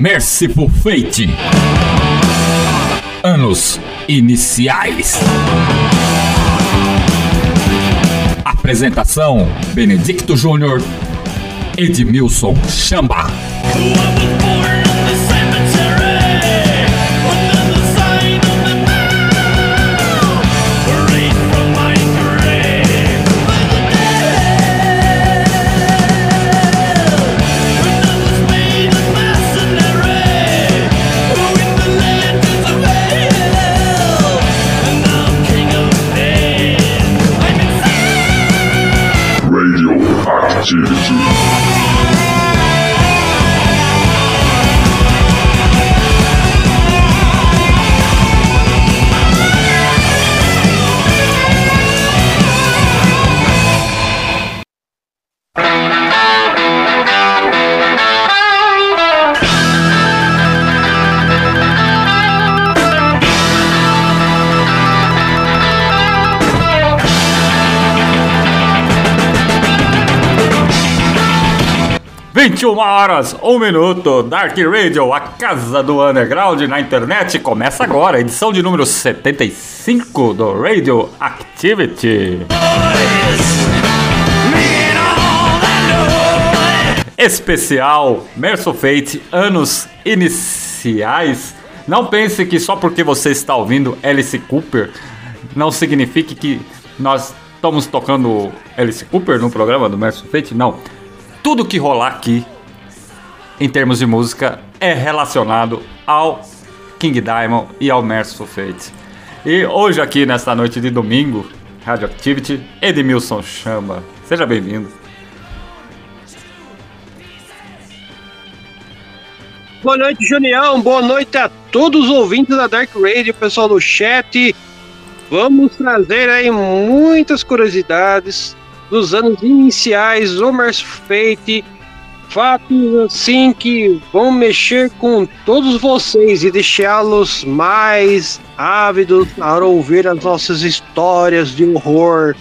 Merciful Fate. Anos iniciais. Apresentação: Benedicto Júnior, Edmilson Chamba. 是21 horas, 1 minuto, Dark Radio, a casa do underground na internet, começa agora, edição de número 75 do Radio Activity. Especial Merso Fate, anos iniciais. Não pense que só porque você está ouvindo Alice Cooper, não signifique que nós estamos tocando Alice Cooper no programa do Merso Fate, não. Não tudo que rolar aqui em termos de música é relacionado ao King Diamond e ao Merciful Fate. E hoje aqui nesta noite de domingo, Radioactivity, Edmilson Chamba. Seja bem-vindo. Boa noite, Junião. Boa noite a todos os ouvintes da Dark Radio, pessoal do chat. Vamos trazer aí muitas curiosidades dos anos iniciais Merciful Fate, fatos assim que vão mexer com todos vocês e deixá-los mais ávidos para ouvir as nossas histórias de horror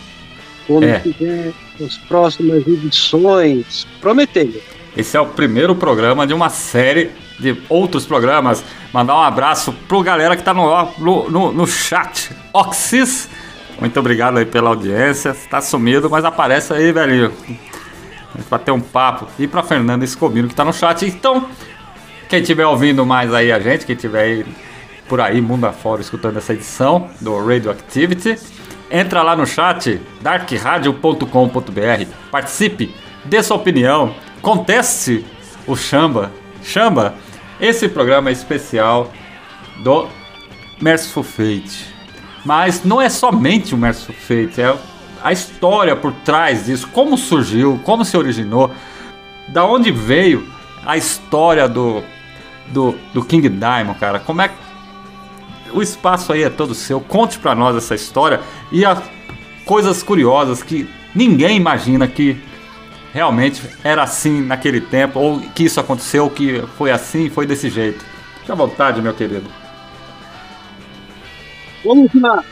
quando É. tiver as próximas edições. Prometendo. Esse é o primeiro programa de uma série de outros programas. Mandar um abraço pro galera que tá no, no, no, no chat. Oxys, muito obrigado aí pela audiência. Tá sumido, mas aparece aí, velhinho. Pra ter um papo. E pra Fernanda Escobino que tá no chat. Então, quem estiver ouvindo mais aí a gente, quem estiver aí por aí, mundo afora, escutando essa edição do Radio Activity, entra lá no chat, darkradio.com.br, participe, dê sua opinião, conteste o Chamba. Chamba, esse programa é especial do Merciful Fate. Mas não é somente o Merciful Fate, é a história por trás disso, como surgiu, como se originou, da onde veio a história do, do, do King Diamond, cara. Como é que o espaço aí é todo seu. Conte pra nós essa história e as coisas curiosas que ninguém imagina que realmente era assim naquele tempo, ou que isso aconteceu, que foi assim, foi desse jeito. Fique à vontade, meu querido. Vamos lá.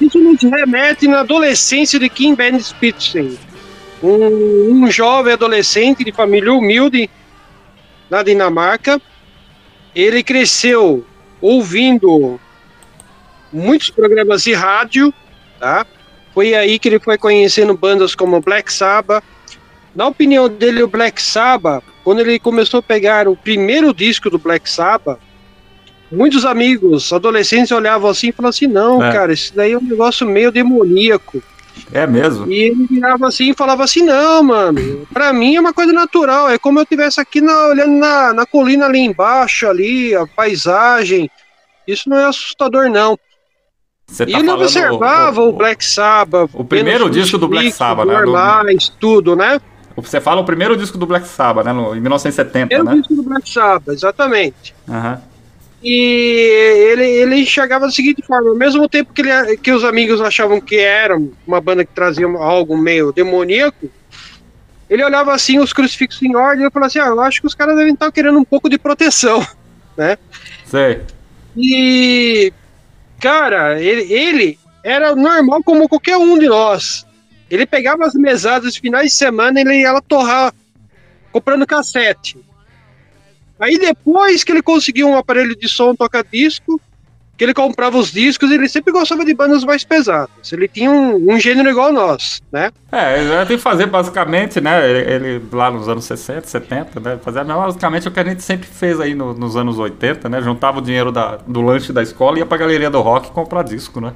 Isso nos remete na adolescência de Kim Ben Spitzen, um, um jovem adolescente de família humilde na Dinamarca. Ele cresceu ouvindo muitos programas de rádio, tá? Foi aí que ele foi conhecendo bandas como Black Sabbath. Na opinião dele, o Black Sabbath, quando ele começou a pegar o primeiro disco do Black Sabbath, muitos amigos adolescentes olhavam assim e falavam assim: não, É. cara, isso daí é um negócio meio demoníaco. É mesmo? E ele virava assim e falava assim: não, mano, pra mim é uma coisa natural. É como eu estivesse aqui na- olhando na, na colina ali embaixo, ali, a paisagem. Isso não é assustador, não. Você e tá ele observava o, Black Sabbath. o primeiro disco do Black Sabbath, né, do- normais, tudo, né? Você fala o primeiro disco do Black Sabbath, né? No, em 1970, Era o né? disco do Black Sabbath, exatamente. Aham. E ele, ele enxergava da seguinte forma: ao mesmo tempo que, ele, que os amigos achavam que era uma banda que trazia algo meio demoníaco, ele olhava assim os crucifixos em ordem e falava assim: Ah, eu acho que os caras devem estar querendo um pouco de proteção, né? Sei. E, cara, ele, ele era normal como qualquer um de nós. Ele pegava as mesadas finais de semana e ele ia lá torrar comprando cassete. Aí depois que ele conseguiu um aparelho de som toca-disco, que ele comprava os discos, ele sempre gostava de bandas mais pesadas. Ele tinha um, um gênero igual nosso, né? É, ele tem que fazer basicamente, né? Ele, ele lá nos anos 60, 70, né? Fazer basicamente o que a gente sempre fez aí no- nos anos 80, né? Juntava o dinheiro da- do lanche da escola e ia pra galeria do rock comprar disco, né?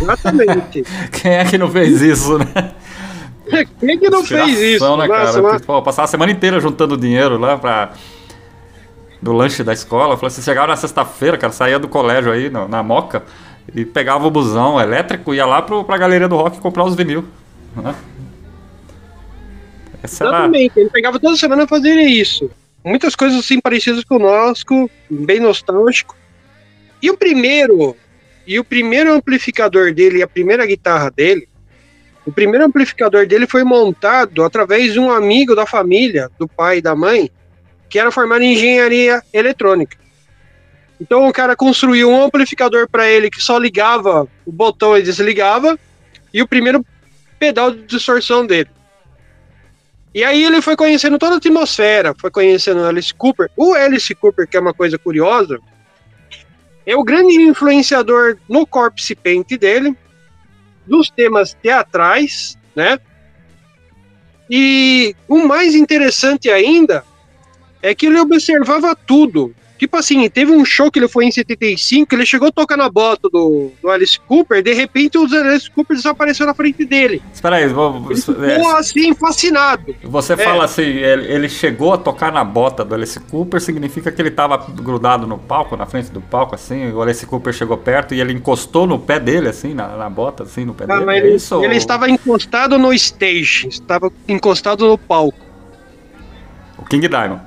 Exatamente. Quem é que não fez isso, né? Quem que não fez isso? Inspiração, Né, Nossa, cara? mas- Pô, passar a semana inteira juntando dinheiro lá pra. Do lanche da escola. Falei, você chegava na sexta-feira, cara, saía do colégio aí, no- na Moca, e pegava o busão elétrico, ia lá pro, pra galeria do rock comprar os vinil. Né? Essa era. Exatamente, ele pegava toda semana e fazia isso. Muitas coisas assim parecidas conosco, bem nostálgico. E o primeiro, e o primeiro amplificador dele, a primeira guitarra dele, o primeiro amplificador dele foi montado através de um amigo da família, do pai e da mãe, que era formado em engenharia eletrônica. Então o cara construiu um amplificador para ele que só ligava o botão e desligava, e o primeiro pedal de distorção dele. E aí ele foi conhecendo toda a atmosfera, foi conhecendo Alice Cooper. O Alice Cooper, que é uma coisa curiosa, é o grande influenciador no corpse paint dele, dos temas teatrais, né? E o mais interessante ainda é que ele observava tudo. Tipo assim, teve um show que ele foi em 75, ele chegou a tocar na bota do, do Alice Cooper, de repente o Alice Cooper desapareceu na frente dele. Espera aí, vou- Ele ficou é, assim, fascinado. você fala assim, ele, ele chegou a tocar na bota do Alice Cooper, significa que ele tava grudado no palco, na frente do palco, assim, o Alice Cooper chegou perto e ele encostou no pé dele, assim, na, na bota, assim, no pé Ah, dele. é ele, isso? ele ou- estava encostado no stage, estava encostado no palco. O King Diamond.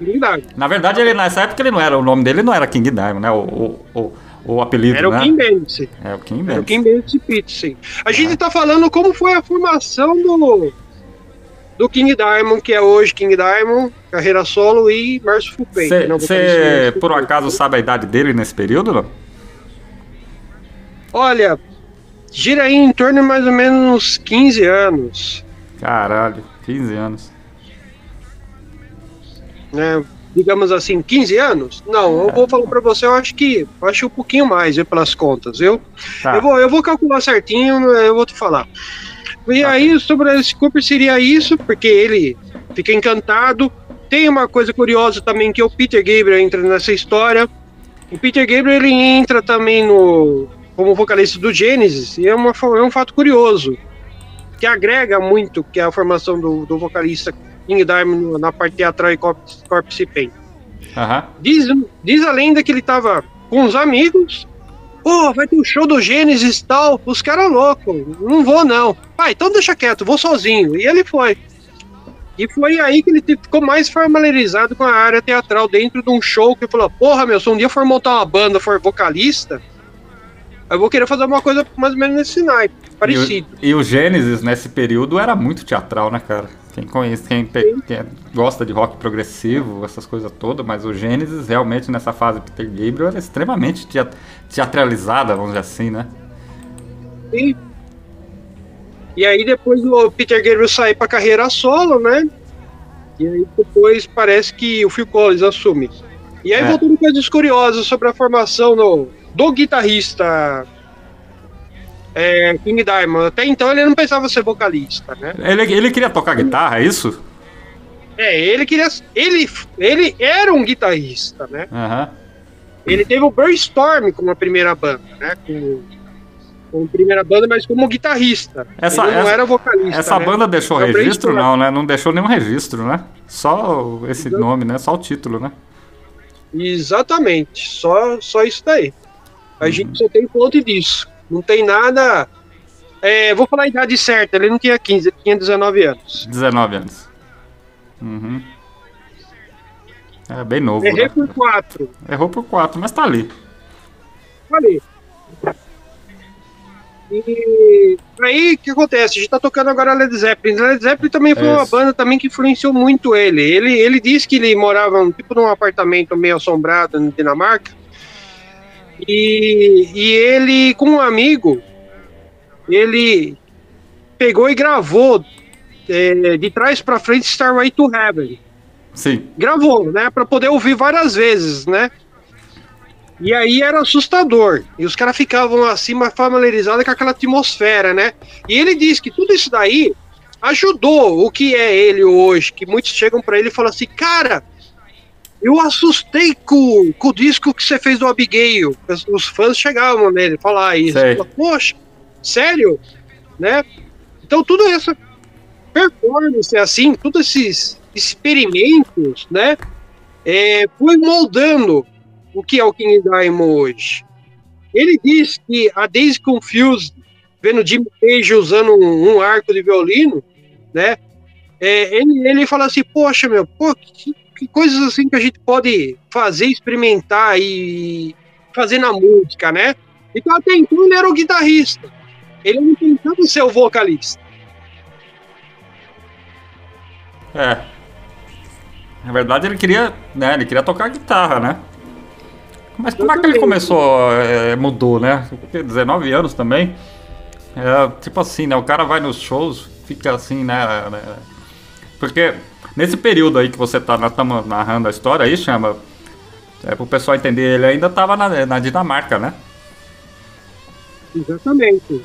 Verdade. Na verdade, ele nessa época ele não era, o nome dele não era King Diamond, né? O, o, o, o apelido, Era né? o Kim Benz. É o King Era o Diamond. Kim Benz Pizzi. A gente está falando como foi a formação do, do King Diamond, que é hoje King Diamond, carreira solo e Merciful Fate. né, o vocalista Você, Merciful por acaso, sabe a idade dele nesse período, não? Olha, gira aí em torno de mais ou menos uns 15 anos. Caralho, 15 anos. Né? Digamos assim, 15 anos? Não, eu vou falar pra você, eu acho que eu acho um pouquinho mais, viu, pelas contas, viu? Tá. Eu, vou, eu vou calcular certinho, eu vou te falar. E Tá. aí, sobre esse Cooper seria isso, porque ele fica encantado. Tem uma coisa curiosa também, que o Peter Gabriel entra nessa história. O Peter Gabriel, ele entra também no como vocalista do Genesis, e é, uma, é um fato curioso, que agrega muito, que é a formação do, do vocalista King Diamond na parte teatral e corpse, corpse paint. Aham. Diz, diz a lenda que ele tava com os amigos. Pô, vai ter um show do Gênesis e tal. Os caras loucos. Não vou, não. Pai, então deixa quieto, vou sozinho. E ele foi. E foi aí que ele ficou mais familiarizado com a área teatral dentro de um show que falou: Porra, meu, se um dia for montar uma banda, for vocalista, eu vou querer fazer uma coisa mais ou menos nesse naipe, parecido. E o, e o Gênesis, nesse período, era muito teatral, né, cara? Quem conhece, quem, pe- quem gosta de rock progressivo, essas coisas todas, mas o Gênesis, realmente, nessa fase Peter Gabriel, era extremamente tea- teatralizada, vamos dizer assim, né? E, e aí depois o Peter Gabriel sai pra carreira solo, né? E aí depois parece que o Phil Collins assume. E aí É. voltando coisas curiosas sobre a formação do guitarrista é, King Diamond. Até então ele não pensava ser vocalista, né? Ele, ele queria tocar guitarra, é isso? É, ele queria. Ele, ele era um guitarrista, né? Aham. Ele teve o Brainstorm como a primeira banda, né? Com, como primeira banda, mas como guitarrista. Essa- ele não essa- era vocalista. Essa né? banda deixou É o registro? Não, né? Não deixou nenhum registro, né? Só esse nome, né? Só o título, né? Exatamente, só, só isso daí. A Uhum. gente só tem fonte disso. Não tem nada É, vou falar a idade certa, ele não tinha 15, ele tinha 19 anos. 19 anos. Uhum. É bem novo. Errei né? por 4. Errou por 4, mas tá ali. Falei. E aí, o que acontece? A gente tá tocando agora Led Zeppelin. Led Zeppelin também foi uma banda também que influenciou muito ele. Ele, ele disse que ele morava tipo num apartamento meio assombrado na Dinamarca. E, e ele, com um amigo, ele pegou e gravou é, de trás pra frente Starway to Heaven Sim. gravou, né, Pra poder ouvir várias vezes, né? E aí era assustador. E os caras ficavam assim, mais familiarizados com aquela atmosfera, né? E ele disse que tudo isso daí ajudou o que é ele hoje. Que muitos chegam pra ele e falam assim, cara, eu assustei com, com o disco que você fez do Abigail. Os, os fãs chegavam nele falar isso. Fala, Poxa, sério? Né? Então tudo essa performance, assim, todos esses experimentos, né? é, foi moldando o que é o King Diamond hoje. Ele diz que a Daisy Confused, vendo Jimmy Page usando um, um arco de violino, né? é, ele, ele fala assim, poxa, meu, pô, que, que coisas assim que a gente pode fazer, experimentar e fazer na música, né? Então até então ele era o guitarrista. Ele não tentava ser o vocalista. É. Na verdade ele queria, né? Ele queria tocar guitarra, né? Mas como é que ele começou, é, mudou, né? Porque 19 anos também. É, tipo assim, né? O cara vai nos shows, fica assim, né? né? Porque nesse período aí que você tá, nós estamos narrando a história aí, chama. É, pro pessoal entender, ele ainda tava na, na Dinamarca, né? Exatamente.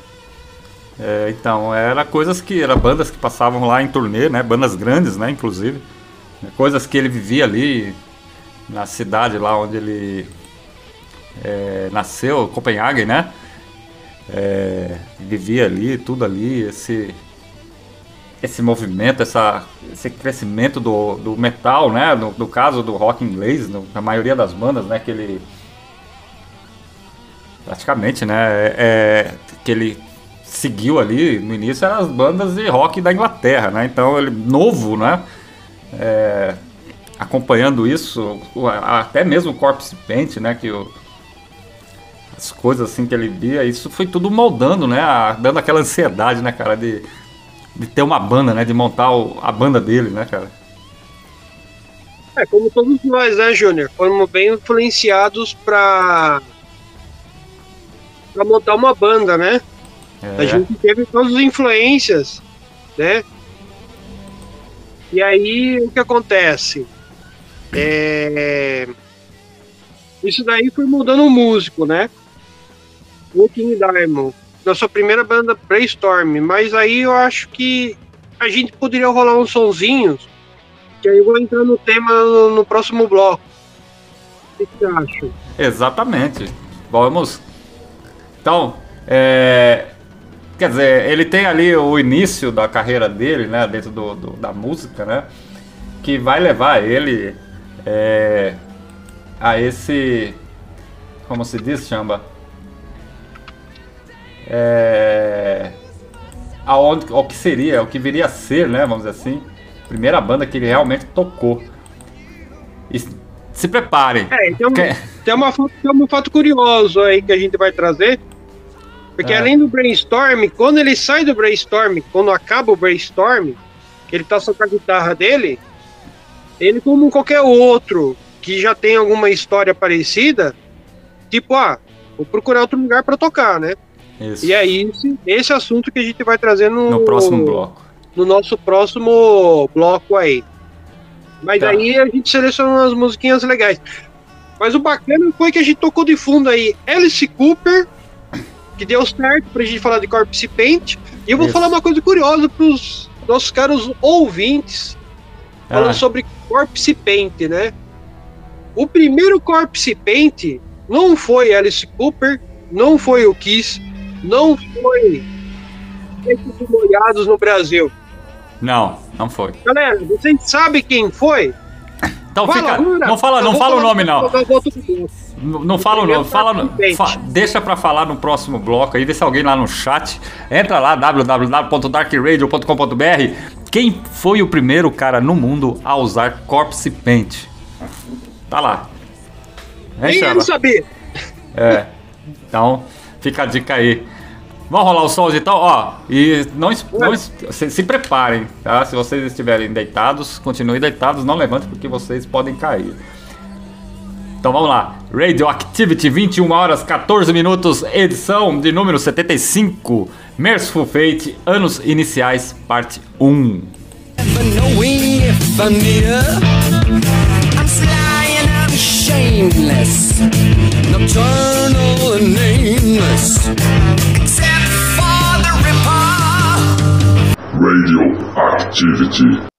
É, então, era coisas que. Era bandas que passavam lá em turnê, né? Bandas grandes, né? Inclusive. Coisas que ele vivia ali na cidade lá onde ele é, nasceu, Copenhague, né? É, vivia ali, tudo ali, esse esse movimento, essa, esse crescimento do, do metal, né? No, no caso do rock inglês, no, na maioria das bandas, né? Que ele praticamente, né? É, é, que ele seguiu ali no início eram as bandas de rock da Inglaterra, né? Então ele novo, né? É, acompanhando isso, até mesmo o Corpse Paint, né? Que o, as coisas assim que ele via, isso foi tudo moldando, né? a- dando aquela ansiedade, né, cara, de, de ter uma banda, né? De montar o- a banda dele, né, cara? É, como todos nós, né, Júnior? Fomos bem influenciados pra, pra montar uma banda, né? A É, gente teve todas as influências, né? E aí, o que acontece? É... Isso daí foi mudando o músico, né? O King Diamond. Na sua primeira banda, Brainstorm. Mas aí eu acho que a gente poderia rolar uns sonzinhos. Que aí eu vou entrar no tema no, no próximo bloco. O que você acha? Exatamente. Vamos. Então, é, quer dizer, ele tem ali o início da carreira dele, né, dentro do, do- da música, né, que vai levar ele é, a esse, como se diz, chamba, é, aonde, o que seria, o que viria a ser, né, vamos dizer assim, primeira banda que ele realmente tocou. E se preparem. É, tem um, uma, tem um fato curioso aí que a gente vai trazer. Porque É. além do brainstorm, quando ele sai do brainstorm, quando acaba o brainstorm, que ele tá só com a guitarra dele, ele, como qualquer outro que já tem alguma história parecida, tipo, ah, vou procurar outro lugar para tocar, né? Isso. E é esse, esse assunto que a gente vai trazer no, no próximo bloco. no nosso próximo bloco aí. Mas Tá. aí a gente selecionou umas musiquinhas legais. Mas o bacana foi que a gente tocou de fundo aí Alice Cooper, que deu certo pra gente falar de Corpse Paint. E eu vou Isso. falar uma coisa curiosa pros nossos caros ouvintes, falando Ah. sobre Corpse Paint, né? O primeiro Corpse Paint não foi Alice Cooper, não foi o Kiss, não foi Molhados no Brasil. Não, não foi. Galera, vocês sabem quem foi? Então Fala, fica. Não fala, Eu não fala o nome, no- não. eu. Não não fala o nome, fala, no- fa- deixa pra falar no próximo bloco aí, vê se alguém lá no chat. Entra lá, www.darkradio.com.br. Quem foi o primeiro cara no mundo a usar Corpse Paint? Tá lá. Nem ele sabia. É. Então, fica a dica aí. Vamos rolar os sons então, ó. E não, não se, se preparem, tá? Se vocês estiverem deitados, continuem deitados, não levantem porque vocês podem cair. Então vamos lá. Radioactivity, 21 horas 14 minutos, edição de número 75. Merciful Fate, anos iniciais, parte 1. Never nocturnal and nameless. Except for the Ripper. Radioactivity.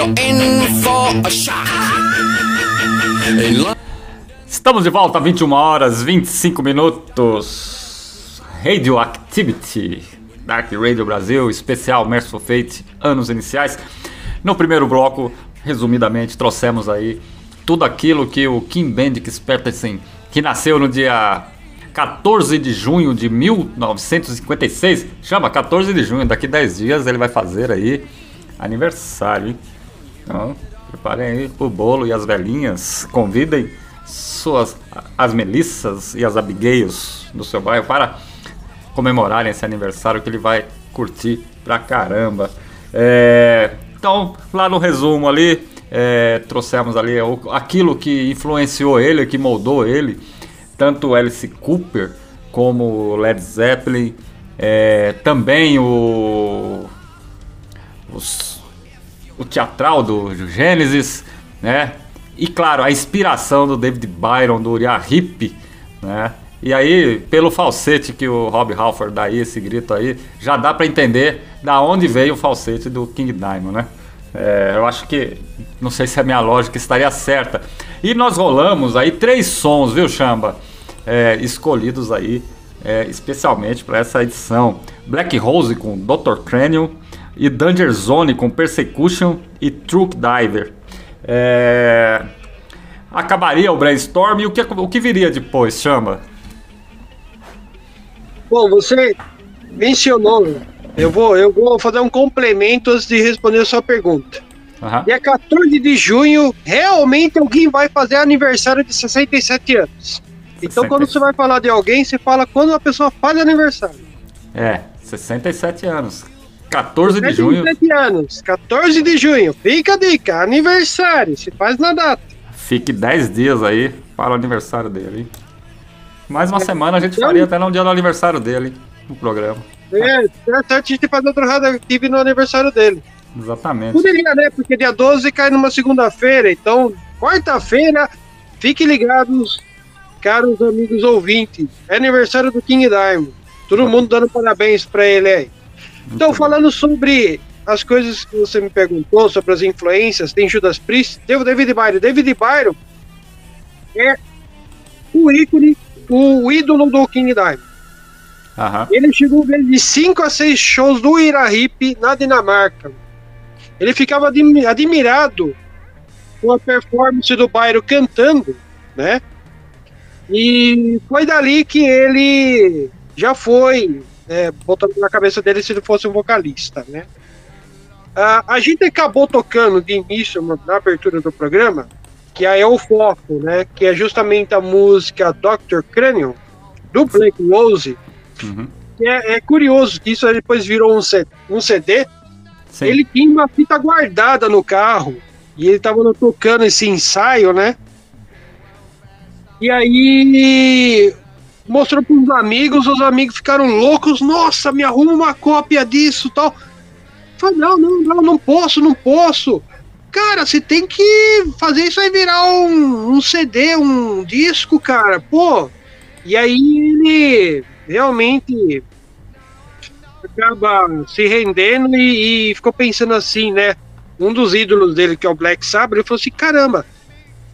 You're in for a shock. Estamos de volta, 21 horas 25 minutos. Radioactivity, Dark Radio Brasil, especial Merciful Fate, anos iniciais. No primeiro bloco, resumidamente, trouxemos aí tudo aquilo que o Kim Bendix Peterson, que nasceu no dia 14 de junho de 1956, chama 14 de junho, daqui 10 dias ele vai fazer aí aniversário, hein? Então, preparem aí o bolo e as velhinhas, convidem suas as melissas e as abigails do seu bairro para comemorarem esse aniversário que ele vai curtir pra caramba. É, então, lá no resumo ali, é, trouxemos ali aquilo que influenciou ele, que moldou ele, tanto Alice Cooper como Led Zeppelin, é, também o, os- o teatral do Gênesis, né? E claro, a inspiração do David Byron, do Uriah Heep, né? E aí, pelo falsete que o Rob Halford dá aí, esse grito aí, já dá pra entender da onde veio o falsete do King Diamond, né? É, eu acho que, não sei se a minha lógica estaria certa. E nós rolamos aí três sons, viu, Chamba? É, escolhidos aí é, especialmente para essa edição. Black Rose com Dr. Cranium e Danger Zone com Persecution e Truck Diver. É, acabaria o brainstorm e o que, o que viria depois, chama? Bom, você mencionou. Eu vou, eu vou fazer um complemento antes de responder a sua pergunta. Aham. Dia 14 de junho, realmente alguém vai fazer aniversário de 67 anos. Então quando você vai falar de alguém, você fala quando a pessoa faz aniversário. É, 67 anos. 14 de junho. 67 anos, 14 de junho. Fica a dica, aniversário, se faz na data. Fique 10 dias aí para o aniversário dele. Mais uma semana a gente Então- faria até no dia do aniversário dele, no programa. É, é certo a gente fazer outro radioactive no aniversário dele. Exatamente. Poderia, né? Porque dia 12 cai numa segunda-feira, então, quarta-feira, fiquem ligados, caros amigos ouvintes. É aniversário do King Diamond. Todo mundo dando parabéns pra ele aí. Então, falando sobre as coisas que você me perguntou, sobre as influências, tem Judas Priest, tem o David Byron. David Byron é o ícone, o ídolo do King Diamond. Aham. Ele chegou a ver de 5 a 6 shows do Ira Hip na Dinamarca. Ele ficava admi- admirado com a performance do Byron cantando, né? E foi dali que ele já foi é, botando na cabeça dele se ele fosse um vocalista, né? Ah, a gente acabou tocando de início na abertura do programa, que aí é o foco, né? Que é justamente a música Dr. Cranium, do Black Rose, Uhum. é, é curioso que isso depois virou um, C- um CD. Sim. Ele tinha uma fita guardada no carro e ele tava tocando esse ensaio, né? E aí mostrou para uns amigos, os amigos ficaram loucos. Nossa, me arruma uma cópia disso, tal. Falei, não, não, não, não posso, não posso. Cara, você tem que fazer isso aí virar um, um CD, um disco, cara. Pô. E aí ele realmente acaba se rendendo e, e ficou pensando assim, né? Um dos ídolos dele, que é o Black Sabbath, ele falou assim: caramba,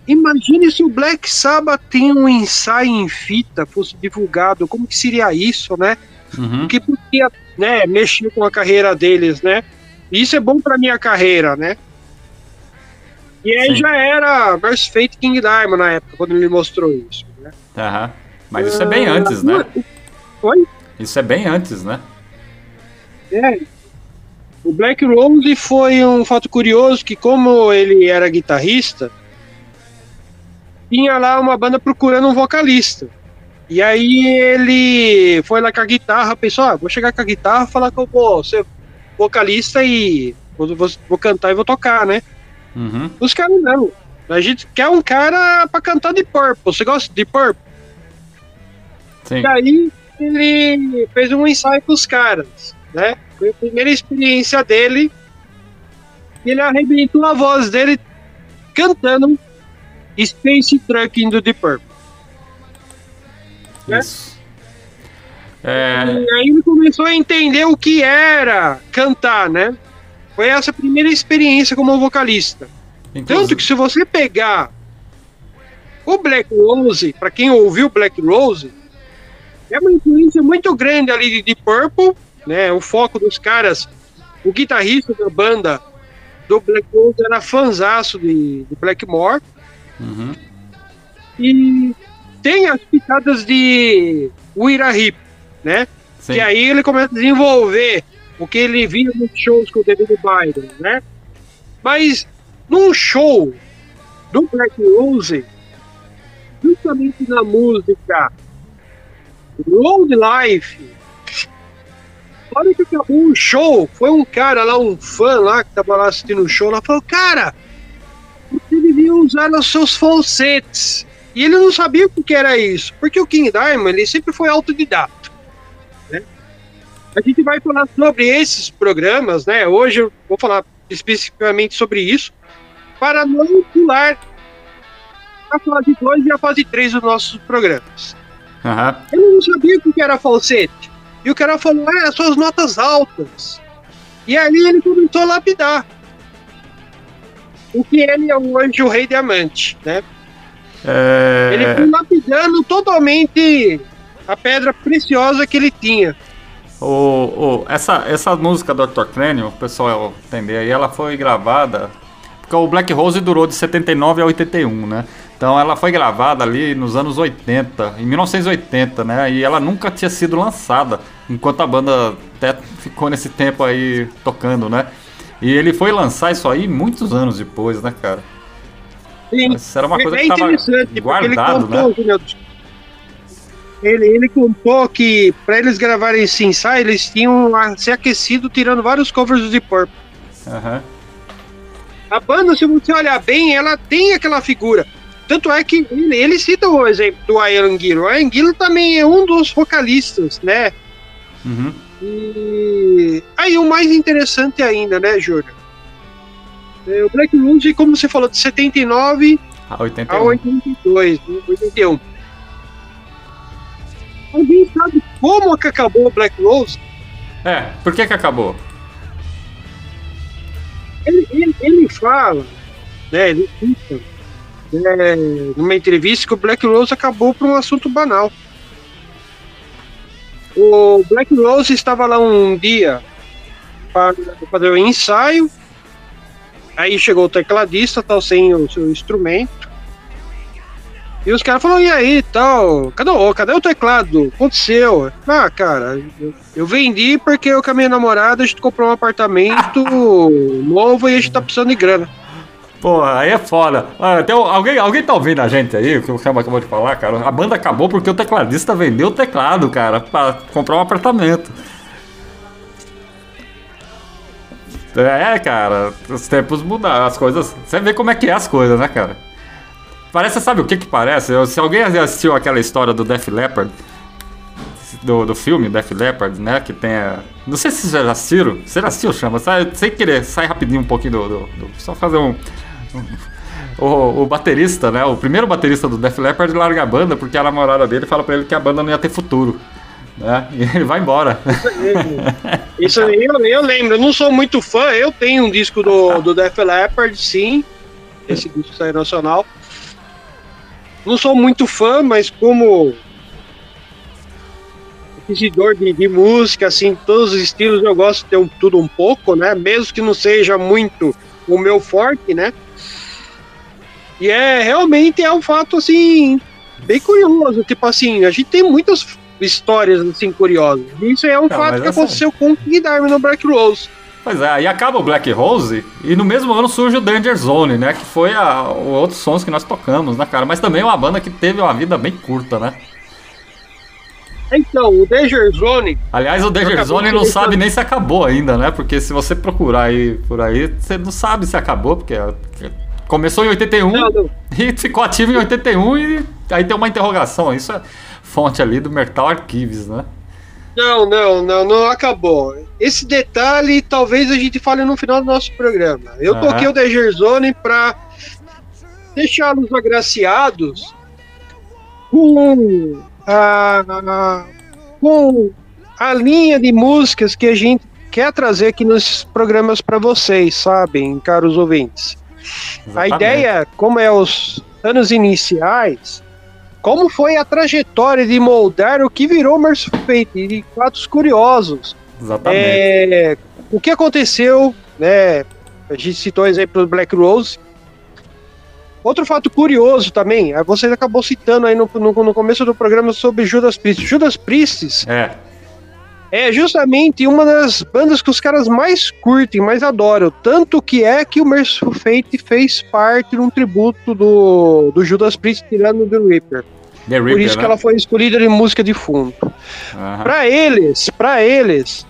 imagine se o Black Sabbath tem um ensaio em fita, fosse divulgado, como que seria isso, né? Uhum. O que podia né, mexer com a carreira deles, né? Isso é bom pra minha carreira, né? E aí Sim. já era Mercy Fate King Diamond na época, quando ele mostrou isso. Né? Aham. Mas isso é bem antes, né? Oi? Isso é bem antes, né? É. O Black Rose foi um fato curioso que, como ele era guitarrista, tinha lá uma banda procurando um vocalista. E aí ele foi lá com a guitarra, pensou, ah, vou chegar com a guitarra, falar que eu vou ser vocalista e vou, vou, vou cantar e vou tocar, né? Uhum. Os caras não. A gente quer um cara pra cantar de Purple. Você gosta de Purple? Sim. E aí ele fez um ensaio com os caras, né? Foi a primeira experiência dele. E ele arrebentou a voz dele cantando Space Trucking do Deep Purple. né? Isso. É, E aí ele começou a entender o que era cantar, né? Foi essa primeira experiência como vocalista. Tanto inclusive- que se você pegar o Black Rose, para quem ouviu Black Rose, é uma influência muito grande ali de Deep Purple, né? O foco dos caras, o guitarrista da banda do Black Rose era fanzaço de, de Blackmore Uhum. e tem as pitadas de Wira Hip, né? Sim. Que aí ele começa a desenvolver o que ele via nos shows com o David Byron, né? Mas num show do Black Rose, justamente na música Road Life, na hora que acabou o show, foi um cara lá, um fã lá que tava lá assistindo o show, lá falou, cara, você usar os seus falsetes. E ele não sabia o que era isso, porque o King Diamond ele sempre foi autodidata. Né? A gente vai falar sobre esses programas, né? Hoje eu vou falar especificamente sobre isso, para não pular a fase 2 e a fase 3 dos nossos programas. Aham. Ele não sabia o que que era falsete. E o cara falou, é, suas notas altas. E ali ele começou a lapidar. O que ele é o rei diamante, né? É, Ele foi lapidando totalmente a pedra preciosa que ele tinha. o, o- essa, essa música do Dr. Crânio, o pessoal entender aí, ela foi gravada. Porque o Black Rose durou de 79 a 81, né? Então ela foi gravada ali nos anos 80, em 1980, né? E ela nunca tinha sido lançada, enquanto a banda até ficou nesse tempo aí tocando, né? E ele foi lançar isso aí muitos anos depois, né, cara? Sim. Mas era uma coisa é que tava interessante, porque ele guardado, contou, né? Ele, ele contou que pra eles gravarem esse ensaio, eles tinham se aquecido tirando vários covers do Deep Purple. Aham. A banda, se você olhar bem, ela tem aquela figura. Tanto é que ele, ele cita o exemplo do Ian Gillan. O Ian Gillan também é um dos vocalistas, né? Uhum. E aí o mais interessante ainda, né, Júlio? É, o Black Rose, como você falou, de 79 Ah, 81. a 82, né, 81. Alguém sabe como que acabou o Black Rose? É, por que que acabou? Ele, ele, ele fala, né, ele cita, né, numa entrevista que o Black Rose acabou por um assunto banal. O Black Rose estava lá um dia para fazer um ensaio, aí chegou o tecladista, tal, sem o seu instrumento, e os caras falaram, e aí, tal, cadê, o- cadê o teclado? Aconteceu? Ah, cara, eu, eu vendi porque eu com a minha namorada, a gente comprou um apartamento novo e a gente tá precisando de grana. Porra, aí é foda. Ah, um- alguém, alguém tá ouvindo a gente aí, o que o Chama acabou de falar, cara? A banda acabou porque o tecladista vendeu o teclado, cara, pra comprar um apartamento. É, cara, os tempos mudaram, as coisas. Você vê como é que é as coisas, né, cara? Parece, sabe o que que parece? Se alguém assistiu aquela história do Def Leppard, do, do filme Def Leppard, né? Que tem. Não sei se vocês já assistiram. Você já assistiu, chama? Sai, sem querer, sai rapidinho um pouquinho do. do- do- só fazer um. O, o baterista, né? O primeiro baterista do Def Leppard larga a banda porque a namorada dele fala pra ele que a banda não ia ter futuro. Né? E ele vai embora. Isso eu, eu lembro, eu não sou muito fã, eu tenho um disco do, do Def Leppard, sim. Esse disco saiu nacional. Não sou muito fã, mas como inquisidor de, de música, assim, todos os estilos eu gosto de ter um, tudo um pouco, né? Mesmo que não seja muito o meu forte, né? E é realmente é um fato assim bem curioso, tipo assim, a gente tem muitas histórias assim curiosas. Isso é um Não, fato que essa- aconteceu com o King Diamond no Black Rose. Pois é, aí acaba o Black Rose e no mesmo ano surge o Danger Zone, né? Que foi a, o outros sons que nós tocamos, né, cara? Mas também é uma banda que teve uma vida bem curta, né? Então, o Danger Zone, Aliás, o Danger Zone não sabe nem se acabou ainda, né? Porque se você procurar aí por aí, você não sabe se acabou, porque porque começou em 81 Não, não. e ficou ativo em 81 e aí tem uma interrogação. Isso é fonte ali do Metal Archives, né? não, não, não, não acabou. Esse detalhe talvez a gente fale no final do nosso programa. Eu Aham. toquei o Danger Zone pra deixá-los agraciados com a, com a linha de músicas que a gente quer trazer aqui nos programas para vocês, sabem, caros ouvintes. A Exatamente. ideia, como é os anos iniciais, como foi a trajetória de moldar o que virou Merciful Fate, de fatos curiosos. Exatamente. É, o que aconteceu, né? A gente citou exemplo do Black Rose. Outro fato curioso também, eh, você acabou citando aí no, no, no começo do programa sobre Judas Priest. Judas Priest É, é justamente uma das bandas que os caras mais curtem, mais adoram. Tanto que é que o Merciful Fate fez parte de um tributo do, do Judas Priest tirando do Reaper. The Reaper, Por isso né? que ela foi escolhida de música de fundo. Pra eles, pra eles,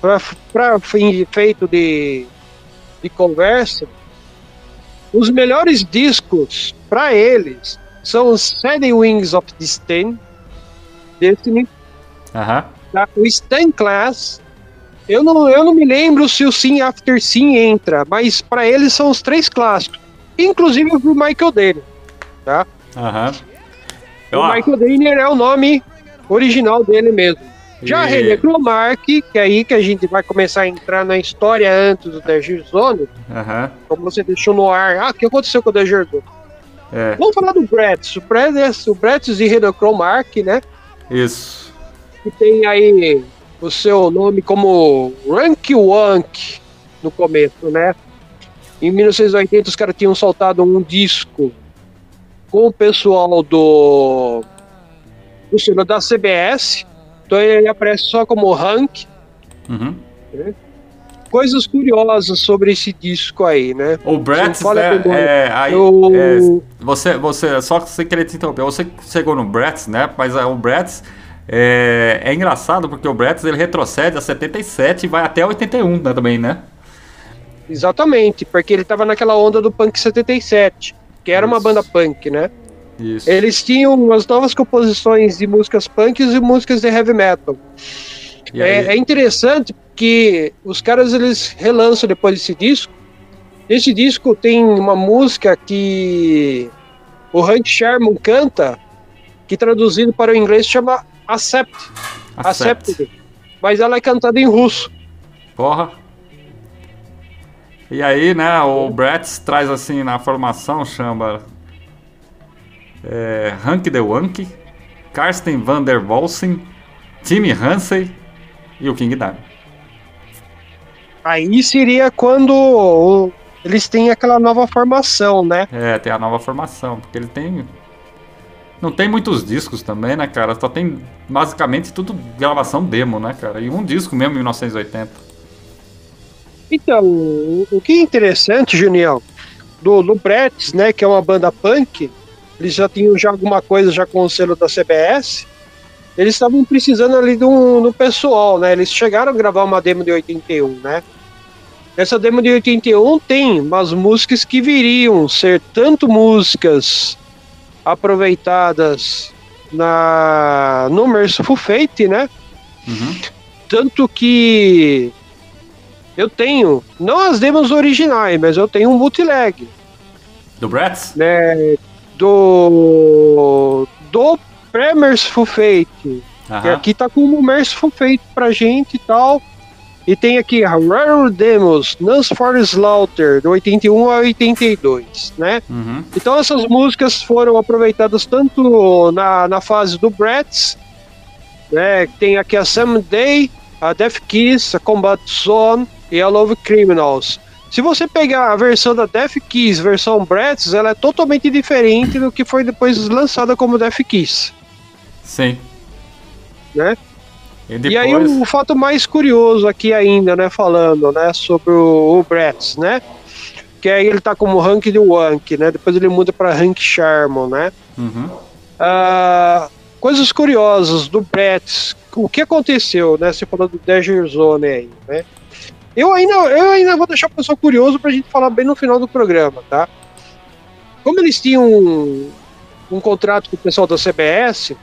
pra, pra fim feito de, de conversa, os melhores discos pra eles são os Seven Wings of Destiny, Destiny Aham. Tá? o Stan Class. Eu não, eu não me lembro se o Sim After Sim entra, mas pra eles são os três clássicos, inclusive o Michael Danner. Aham. O Ó, Michael Danner é o nome original dele mesmo. Já E- René Cromark, que é aí que a gente vai começar a entrar na história antes do Danger Zone, Aham. como você deixou no ar. Ah, o que aconteceu com o Danger Zone? É, Vamos falar do Bretts. O Bretts, o e René Cromark, né? isso. Que tem aí o seu nome como Rank Wank no começo, né? Em 1980 os caras tinham soltado um disco com o pessoal do do selo da CBS. Então ele aparece só como Rank. Uhum. coisas curiosas sobre esse disco aí, né? O Bratz, né, é, aí, Eu- é, você, você, só sem querer te interromper, você chegou no Bratz, né, mas é, o Bratz é, é engraçado porque o Bratz ele retrocede a 77 e vai até 81 né, também, né? Exatamente, porque ele tava naquela onda do Punk 77, que era uma Isso. banda punk, né? Isso. Eles tinham umas novas composições de músicas punks e músicas de heavy metal. É, é interessante que os caras eles relançam depois desse disco. Esse disco tem uma música que o Hank Sherman canta, que traduzido para o inglês chama Accept, Accept. Mas ela é cantada em russo. Porra. E aí, né, o Bratz traz assim na formação, chama é, Hank the Wank, Karsten van der Volsen, Timmy Hansey e o King Diamond. Aí seria quando o- eles têm aquela nova formação, né? É, tem a nova formação, porque ele tem. Não tem muitos discos também, né, cara? Só tem basicamente tudo gravação demo, né, cara? E um disco mesmo, em 1980. Então, o que é interessante, Junião, do, do né, que é uma banda punk, eles já tinham já alguma coisa já com o selo da CBS, eles estavam precisando ali um pessoal, né, eles chegaram a gravar uma demo de 81, né, essa demo de 81 tem umas músicas que viriam ser tanto músicas aproveitadas na no Merciful Fate, né, Uhum. tanto que eu tenho, não as demos originais, mas eu tenho um bootleg, Do Bratz? né? Do. Do pré-Merciful Fate. Que Aham. aqui tá como Merciful Fate pra gente e tal. E tem aqui a Rare Demos, Nuns for Slaughter, do 81 a 82, né? Uhum. Então essas músicas foram aproveitadas tanto na, na fase do Bratz, né? Tem aqui a Someday, a Death Kiss, a Combat Zone e a Love Criminals. Se você pegar a versão da Death Kiss, versão Bratz, ela é totalmente diferente do que foi depois lançada como Death Kiss, Sim. né? E E aí depois. o fato mais curioso aqui ainda, né, falando, né, sobre o, o né? Que aí ele tá como Hank de Wank, né? Depois ele muda para Hank Sharman, né? Uhum. Ah, coisas curiosas do Bratz. O que aconteceu, né? Você falou do Danger Zone aí, né? Eu ainda, eu ainda vou deixar o pessoal curioso pra gente falar bem no final do programa, tá? Como eles tinham um, um contrato com o pessoal da CBS,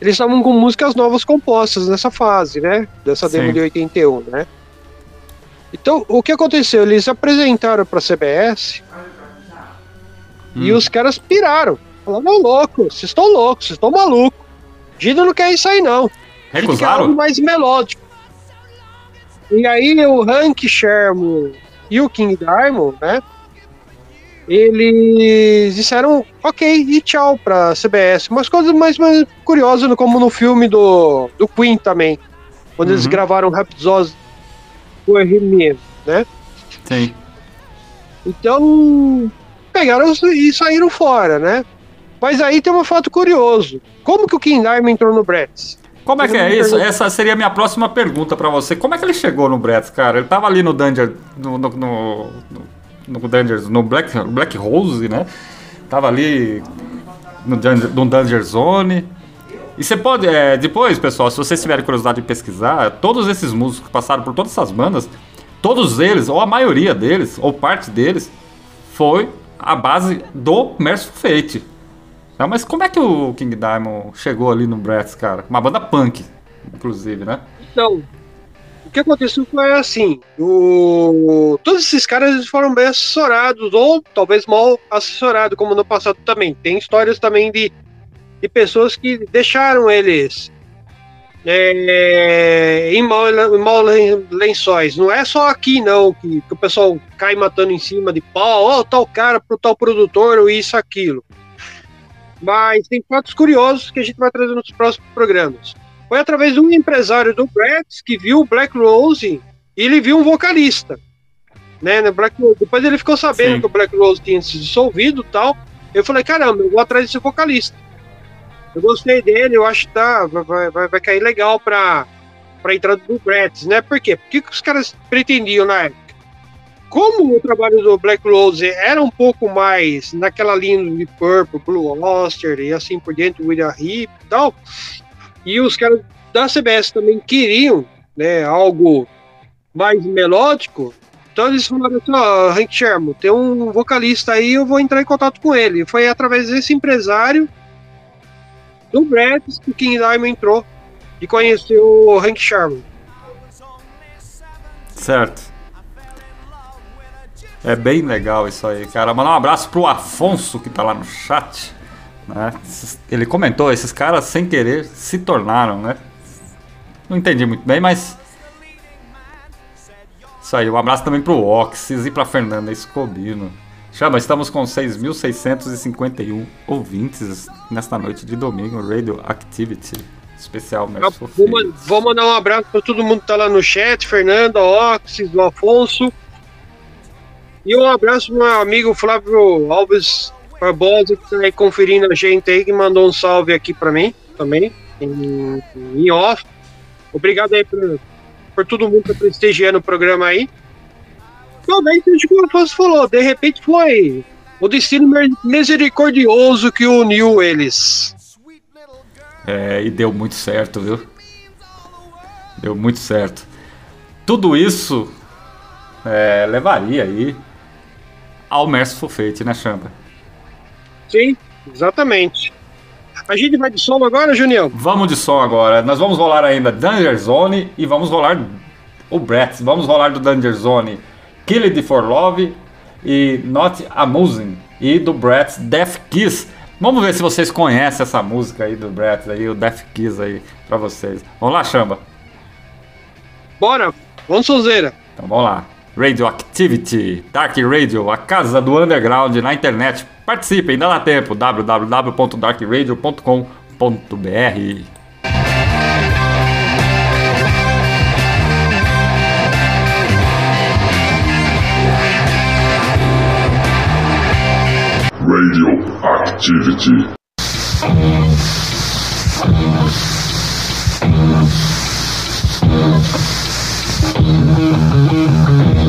eles estavam com músicas novas compostas nessa fase, né? Dessa demo Sim. de 81, né? Então, o que aconteceu? Eles apresentaram pra CBS e Hum. os caras piraram. Falaram, "Ô, louco, vocês estão loucos, vocês estão malucos. Gino não quer isso aí, não. Gente quer algo Recusaram? mais melódico. E aí o Hank Sherman e o King Diamond, né? Eles disseram ok e tchau pra CBS. Umas coisas mais, mais curiosas, como no filme do, do Queen também. Quando eles Uhum. gravaram Rhapsody Bohemian, né? Sim. Então, pegaram e saíram fora, né? Mas aí tem um fato curioso. Como que o King Diamond entrou no Bratz? Como é que é isso? Essa seria a minha próxima pergunta pra você. Como é que ele chegou no Bratz, cara? Ele tava ali no Danger. No, no, no, no, Danger. No Black, Black Rose, né? Tava ali no Danger, no Danger Zone. E você pode. é, depois, pessoal, se vocês tiverem curiosidade de pesquisar, todos esses músicos que passaram por todas essas bandas, todos eles, ou a maioria deles, ou parte deles, foi a base do Merciful Fate. Não, mas como é que o King Diamond chegou ali no Bratz, cara? Uma banda punk, inclusive, né? Então, o que aconteceu foi assim: o... todos esses caras foram bem assessorados, ou talvez mal assessorados, como no passado também. Tem histórias também de, de pessoas que deixaram eles é, em mal, em mal len- lençóis. Não é só aqui, não, que, que o pessoal cai matando em cima de pau, ó, tal cara pro tal produtor, ou isso, aquilo. Mas tem fatos curiosos que a gente vai trazer nos próximos programas foi através de um empresário do Bratz que viu o Black Rose e ele viu um vocalista. Né, no Black Rose. Depois ele ficou sabendo Sim. que o Black Rose tinha se dissolvido e tal. Eu falei, caramba, eu vou atrás desse vocalista. Eu gostei dele, eu acho que tá, vai, vai, vai cair legal pra, para a entrada do Bretts, né? Por quê? Porque que os caras pretendiam na época? Como o trabalho do Black Rose era um pouco mais naquela linha de Purple, Blue Oyster e assim por diante, William Heep e tal, e os caras da CBS também queriam né, algo mais melódico, então eles falaram assim, ó, Hank Sherman, tem um vocalista aí, eu vou entrar em contato com ele. Foi através desse empresário do Bretts que King Diamond entrou e conheceu o Hank Sherman. Certo. É bem legal isso aí, cara. Mandar um abraço pro Afonso que tá lá no chat. Né? Ele comentou, esses caras sem querer se tornaram, né? Não entendi muito bem, mas. Isso aí, um abraço também pro Oxys e pra Fernanda Escobino. Chama, estamos com 6.651 ouvintes nesta noite de domingo, Radio Activity especial Vou, vou mandar um abraço para todo mundo que tá lá no chat, Fernanda, Oxys, o Afonso. E um abraço pro meu amigo Flávio Alves Barbosa, que tá aí conferindo a gente aí, que mandou um salve aqui para mim também, em, em off. Obrigado aí por, por todo mundo que tá prestigiando o programa aí. Talvez seja o que o Afonso falou, de repente foi o destino misericordioso que uniu eles. É, e deu muito certo, viu? Deu muito certo. Tudo isso é, levaria aí ao Merciful Fate, né, Chamba? Sim, exatamente. A gente vai de som agora, Junião? Vamos de som agora. Nós vamos rolar ainda Danger Zone e vamos rolar o Bratz. Vamos rolar do Danger Zone Kill It For Love e Not Amusing. E do Bratz Death Kiss. Vamos ver se vocês conhecem essa música aí do Bratz aí, o Death Kiss aí pra vocês. Vamos lá, Chamba. Bora, vamos sonzeira. Então vamos lá. Radioactivity, Dark Radio, a casa do underground na internet. Participem, dá tempo. www.darkradio.com.br Radioactivity. People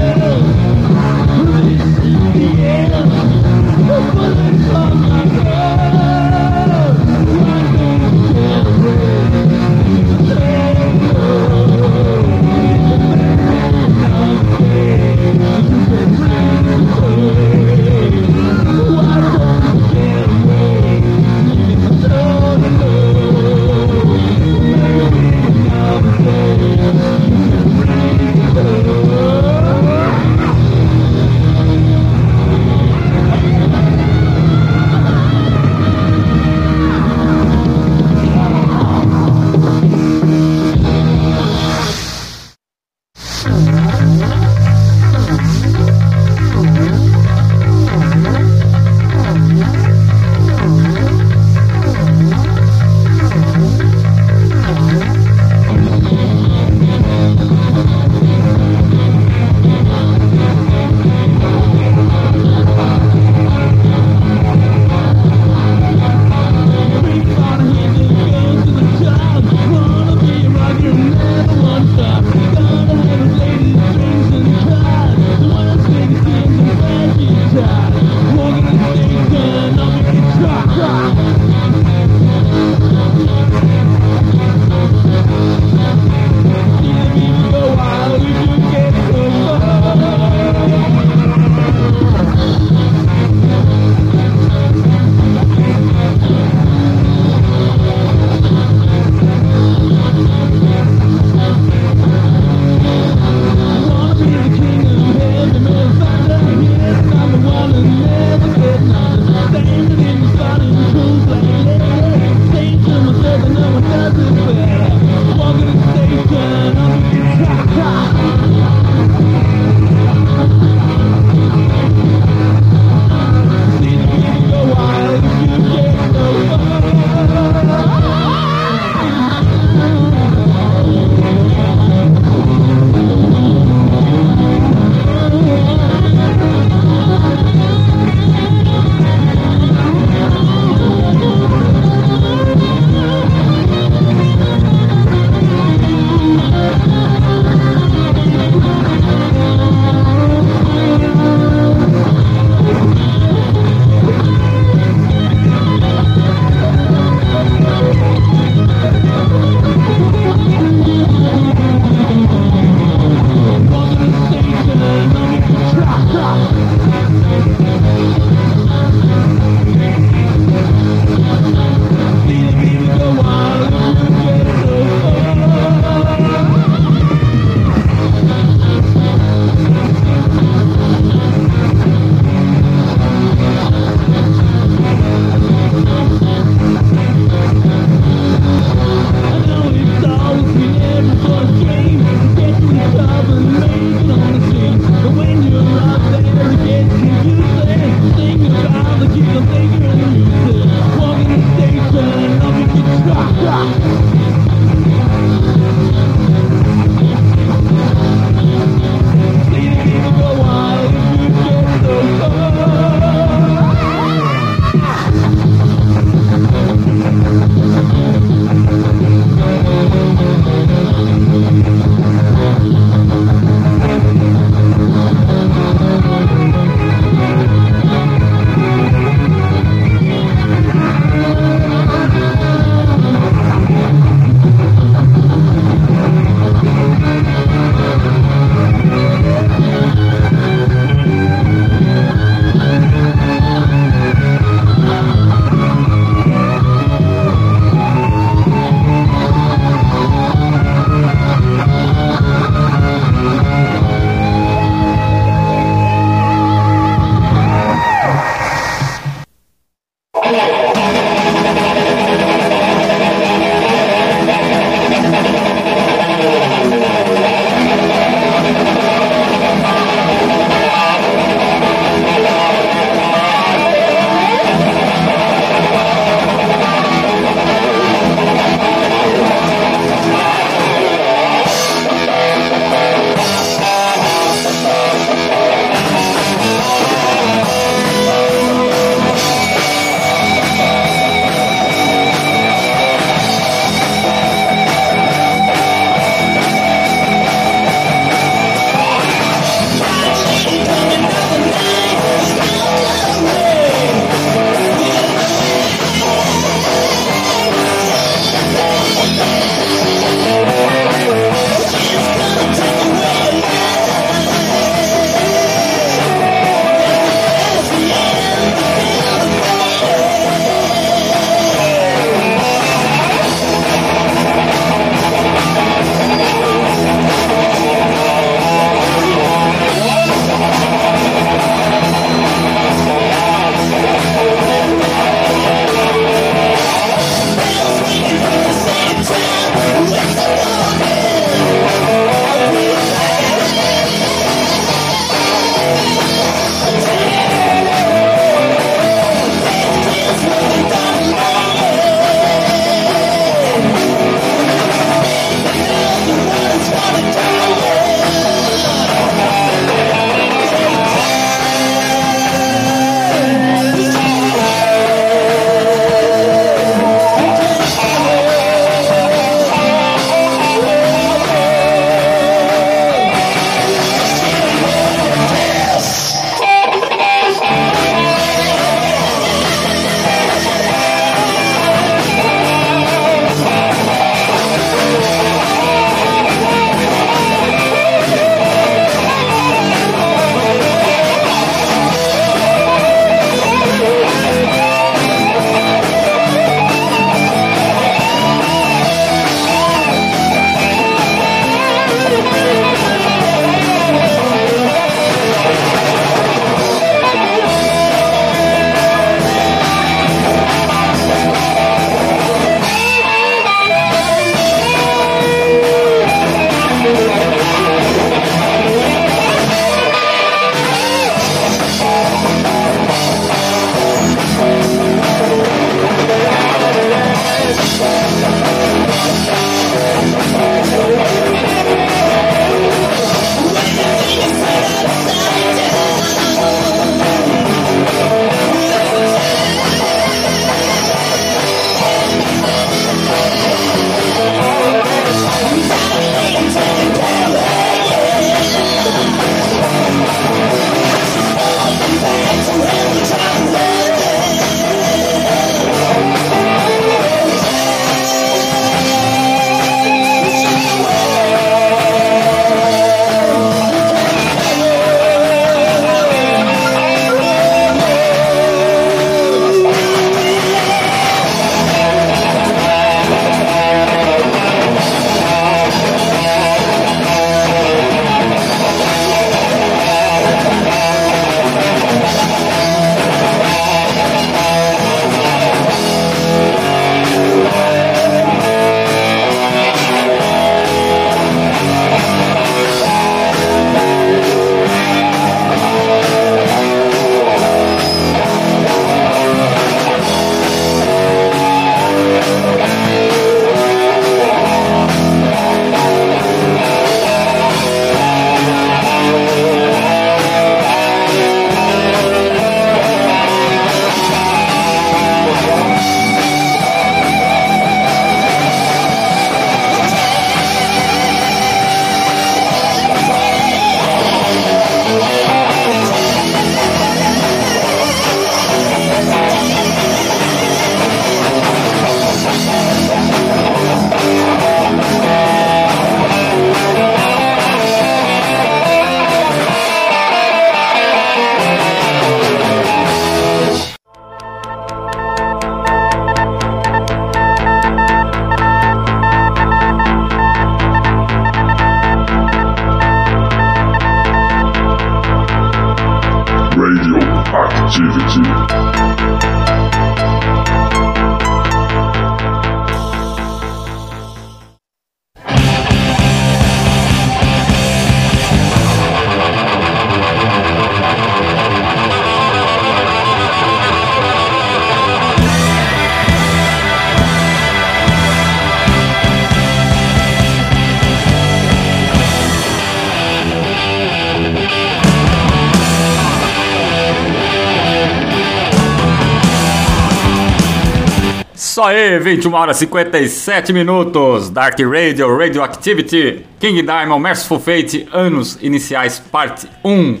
Isso aí, 21 horas e 57 minutos. Dark Radio, Radioactivity, King Diamond, Merciful Fate, anos iniciais, parte 1.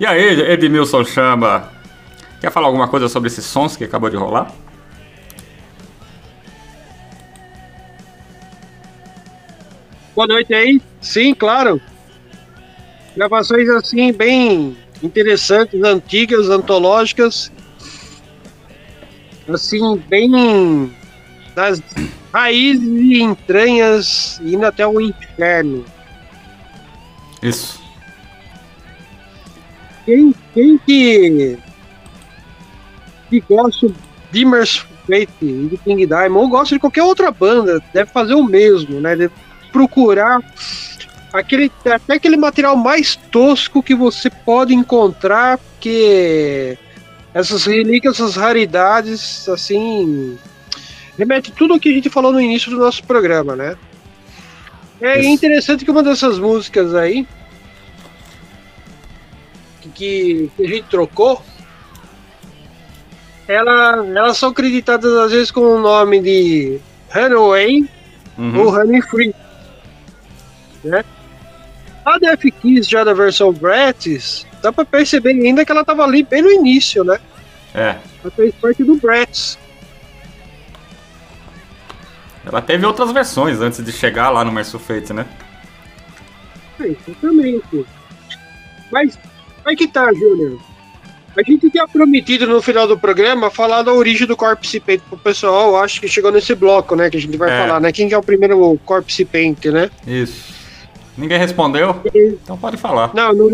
E aí, Edmilson Chamba, quer falar alguma coisa sobre esses sons que acabou de rolar? Boa noite aí. Sim, claro. Gravações assim, bem interessantes, antigas, antológicas. Assim, bem das raízes e entranhas, indo até o inferno. Isso. Quem, quem que, que gosta de Merciful Fate e de King Diamond, ou gosta de qualquer outra banda, deve fazer o mesmo, né? Deve procurar aquele, até aquele material mais tosco que você pode encontrar, porque essas relíquias, essas raridades, assim, remete tudo o que a gente falou no início do nosso programa, né? É Isso. interessante que uma dessas músicas aí que, que a gente trocou, ela, elas são acreditadas às vezes com o nome de Runaway Uhum. ou Honey Free. Né? A Death Kiss já da versão Bratz, dá pra perceber ainda que ela tava ali bem no início, né? É. Ela fez parte do Bratz. Ela teve outras versões antes de chegar lá no Merciful Fate, né? É, exatamente. Mas, aí que tá, Júnior. A gente tinha prometido no final do programa falar da origem do Corpse Paint pro pessoal. Acho que chegou nesse bloco, né? Que a gente vai É. falar, né? Quem que é o primeiro Corpse Paint, né? Isso. Ninguém respondeu? Então pode falar. Não, não,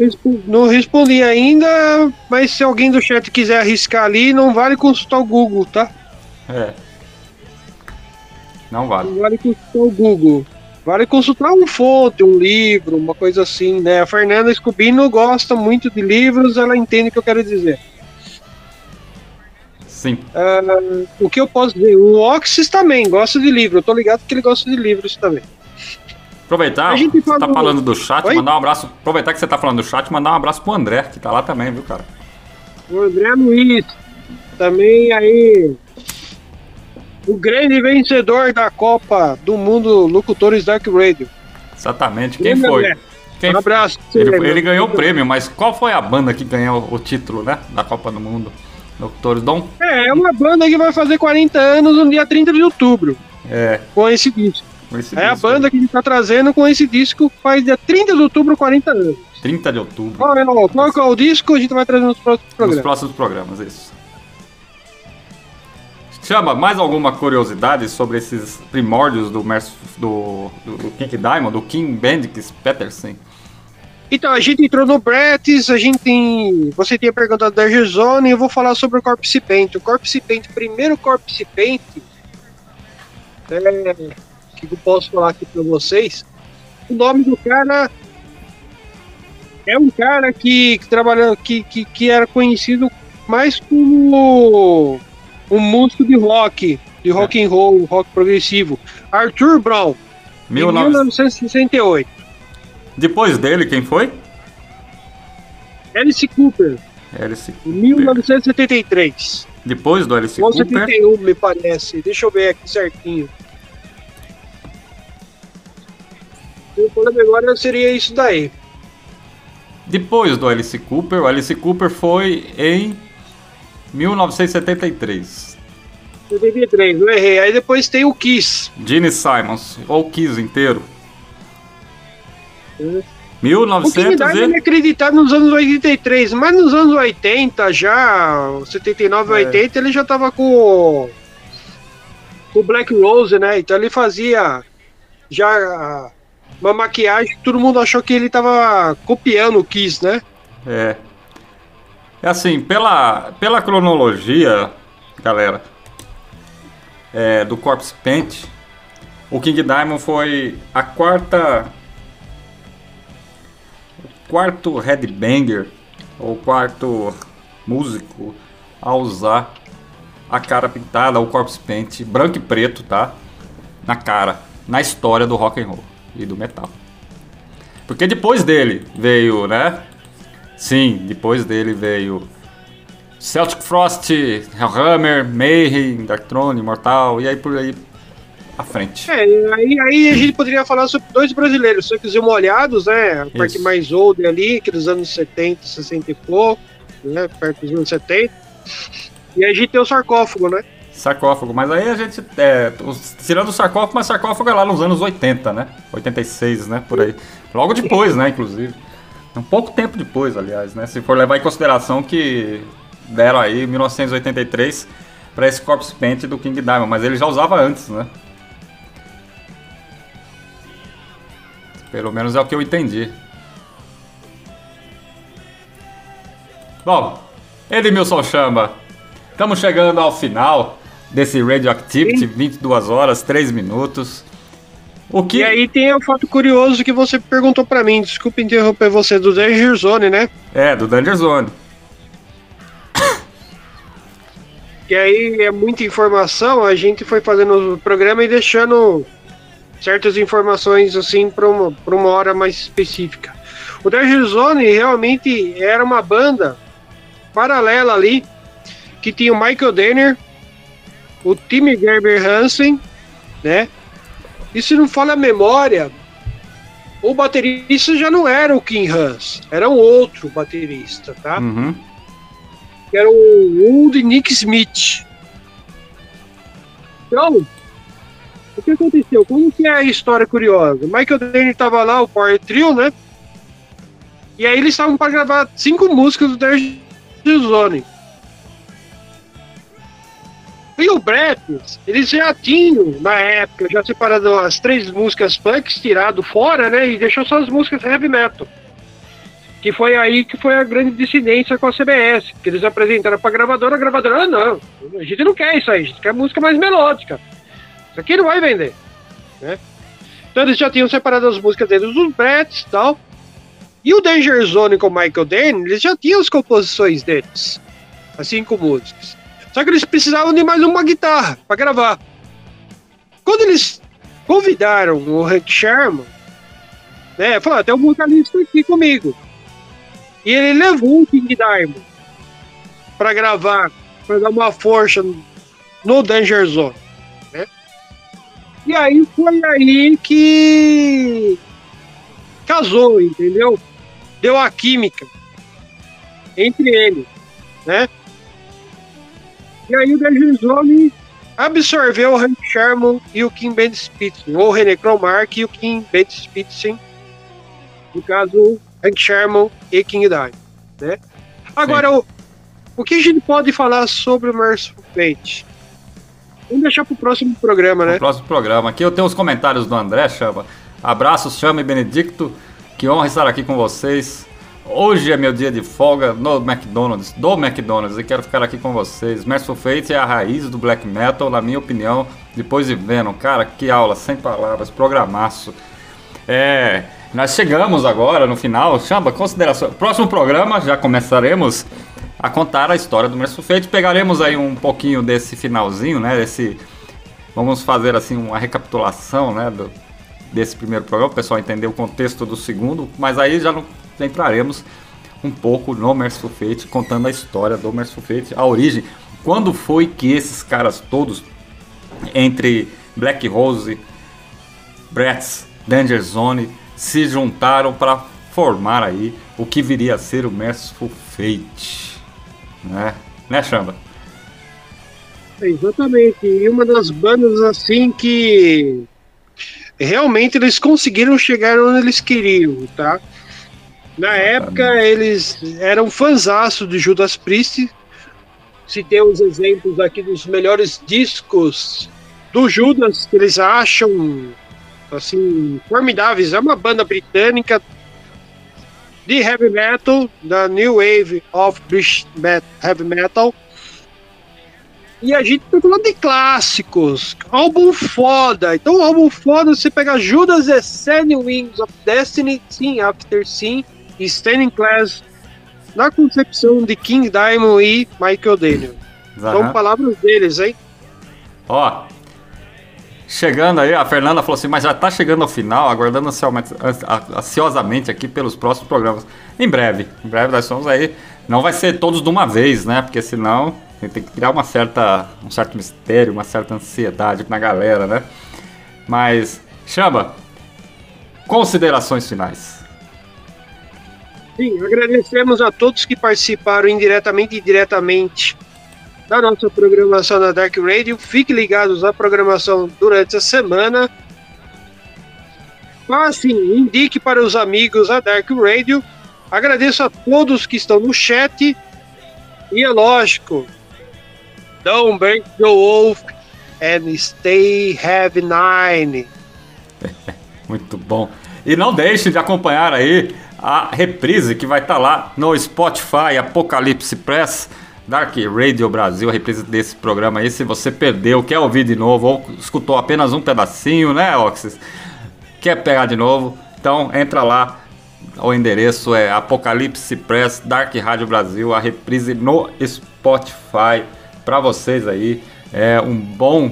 não respondi ainda, mas se alguém do chat quiser arriscar ali, não vale consultar o Google, tá? É. Não vale. Não vale consultar o Google. Vale consultar um fonte, um livro, uma coisa assim, né? A Fernanda Scubino gosta muito de livros, ela entende o que eu quero dizer. Sim. Ah, o que eu posso dizer? O Oxys também gosta de livro, eu tô ligado que ele gosta de livros também. Aproveitar, você tá falando do chat, Oi? mandar um abraço. Aproveitar que você tá falando do chat, mandar um abraço pro André, que tá lá também, viu, cara? O André Luiz, também aí. O grande vencedor da Copa do Mundo Locutores Dark Radio. Exatamente. Quem foi? André. Quem Um abraço. Ele, meu ele ganhou o prêmio, mas qual foi a banda que ganhou o título, né? Da Copa do Mundo? Locutores Dom? É, é uma banda que vai fazer 40 anos no dia 30 de outubro, É. com esse disco. É a banda que a gente tá trazendo com esse disco faz dia 30 de outubro, 40 anos. 30 de outubro. Qual é, o- qual é o disco? A gente vai trazer nos próximos Nos programas. próximos programas, isso. Chama, mais alguma curiosidade sobre esses primórdios do, do, do, King Diamond, do King Bendix Peterson? Então, a gente entrou no Bretts, a gente tem. Você tinha perguntado da Gerzone e eu vou falar sobre o Corpse Paint. O Corpse Paint, o primeiro Corpse Paint. É, que eu posso falar aqui pra vocês? O nome do cara. É um cara que, que trabalhou, que, que, que era conhecido mais como um músico de rock, de rock and roll, rock progressivo. Arthur Brown, em 19... 1968. Depois dele, quem foi? Alice Cooper, Alice Cooper. 1973. Depois do Alice Cooper, 71, me parece. Deixa eu ver aqui certinho. Eu tô na memória seria isso daí. depois do Alice Cooper, o Alice Cooper foi em 1973. 73, não errei. Aí depois tem o Kiss. Gene Simons, ou Kiss inteiro. O King 1900 Diamond e... é nos anos 83, mas nos anos 80 já, 79 É. 80, ele já tava com o- com o Black Rose, né? Então ele fazia já uma maquiagem que todo mundo achou que ele tava copiando o Kiss, né? É. É assim, pela, pela cronologia, galera, é, do Corpse Paint, o King Diamond foi a quarta. O quarto headbanger, ou quarto músico a usar a cara pintada, o corpse paint, branco e preto, tá? Na cara, na história do rock and roll e do metal. Porque depois dele veio, né? Sim, depois dele veio Celtic Frost, Hellhammer, Mayhem, Darkthrone, Mortal, e aí por aí à frente. É, aí, aí a gente poderia falar sobre dois brasileiros, só que os molhados, né? A parte Isso. mais old ali, aqueles anos 70, 60 e pouco, né? Perto dos anos 70. E aí a gente tem o sarcófago, né? Sarcófago, mas aí a gente. É, tirando o sarcófago, mas sarcófago é lá nos anos 80, né? 86, né? Por aí. Logo depois, né? Inclusive. Um pouco tempo depois, aliás, né? Se for levar em consideração que deram aí 1983 para esse corpse paint do King Diamond, mas ele já usava antes, né? Pelo menos é o que eu entendi. Bom, Edmilson Chamba, estamos chegando ao final desse Radioactivity, 22 horas, 3 minutos. O que E aí tem o fato curioso que você perguntou pra mim, desculpa interromper você, do Danger Zone, né? é do Danger Zone. Que aí é muita informação, a gente foi fazendo o programa e deixando certas informações assim para uma, pra uma hora mais específica. O Danger Zone realmente era uma banda paralela ali, que tinha o Michael Denner, o Timmy Gerber Hansen, né? E se não falha a memória, o baterista já não era o Kim Hans, era um outro baterista, tá? Uhum. que era o Old Nick Smith. Então, o que aconteceu? Como que é a história curiosa? O Michael Denny tava lá, o Power Trio, né? E aí eles estavam para gravar cinco músicas do Danger Zone. E o Brett, eles já tinham, na época, já separado as três músicas punks, tirado fora, né? E deixou só as músicas heavy metal. Que foi aí que foi a grande dissidência com a CBS. Que eles apresentaram pra gravadora, a gravadora, ah, não, a gente não quer isso aí, a gente quer música mais melódica. Isso aqui não vai vender. Né? Então eles já tinham separado as músicas deles dos Bretts e tal. E o Danger Zone com o Michael Dane, eles já tinham as composições deles. As cinco músicas. Só que eles precisavam de mais uma guitarra pra gravar. Quando eles convidaram o Hank Sherman, né, falaram, tem um vocalista aqui comigo. E ele levou o King Diamond pra gravar, pra dar uma força no Danger Zone. Né? E aí foi aí que casou, entendeu? Deu a química entre eles, né? E aí o Danger Zone absorveu o Hank Sherman e o Kim Ben Spitzen, ou o René Cromark e o Kim Ben Spitzen, no caso Hank Sherman e King Diamond, né? Agora, o, o que a gente pode falar sobre o Merciful Fate? Vamos deixar pro próximo programa, né? próximo programa. Aqui eu tenho os comentários do André Chama. Abraços, Chama e Benedicto. Que honra estar aqui com vocês. Hoje é meu dia de folga no McDonald's, do McDonald's, e quero ficar aqui com vocês. Merciful Fate é a raiz do black metal, na minha opinião, depois de Venom. Cara, que aula, sem palavras, programaço. É, nós chegamos agora no final. Chamba, consideração. Próximo programa já começaremos a contar a história do Merciful Fate. Pegaremos aí um pouquinho desse finalzinho, né? Desse, vamos fazer assim uma recapitulação, né? Do, desse primeiro programa, o pessoal entender o contexto do segundo. Mas aí já não entraremos um pouco no Merciful Fate, contando a história do Merciful Fate, a origem. Quando foi que esses caras todos, entre Black Rose, Bratz, Danger Zone, se juntaram para formar aí o que viria a ser o Merciful Fate, né? Né, Chamba? Exatamente. E uma das bandas assim que realmente eles conseguiram chegar onde eles queriam, tá? Na época eles eram fãzaço de Judas Priest. Citei os exemplos aqui dos melhores discos do Judas que eles acham assim formidáveis. É uma banda britânica de heavy metal, da New Wave of British Heavy Metal. E a gente tá falando de clássicos, álbum foda. Então, álbum foda, você pega Judas Ascending Wings of Destiny, sim, After Sim, e Standing Class, na concepção de King Diamond e Michael Daniel. São Aham. palavras deles, hein? Ó, chegando aí, a Fernanda falou assim, mas já tá chegando ao final, aguardando ansiosamente, aqui pelos próximos programas. Em breve, em breve nós vamos aí. Não vai ser todos de uma vez, né? Porque senão tem que criar uma certa, um certo mistério, uma certa ansiedade na galera, né? Mas, Chamba, considerações finais. Sim, agradecemos a todos que participaram indiretamente e diretamente da nossa programação na Dark Radio. Fiquem ligados à programação durante a semana. Passem, indique para os amigos a Dark Radio. Agradeço a todos que estão no chat. E é lógico, don't break the wolf and stay heavy nine. Muito bom. E não deixe de acompanhar aí a reprise que vai estar lá no Spotify, Apocalipse Press, Dark Radio Brasil, a reprise desse programa aí. Se você perdeu, quer ouvir de novo ou escutou apenas um pedacinho, né, Oxys? Quer pegar de novo? Então entra lá. O endereço é Apocalipse Press, Dark Rádio Brasil, a reprise no Spotify para vocês aí. É um bom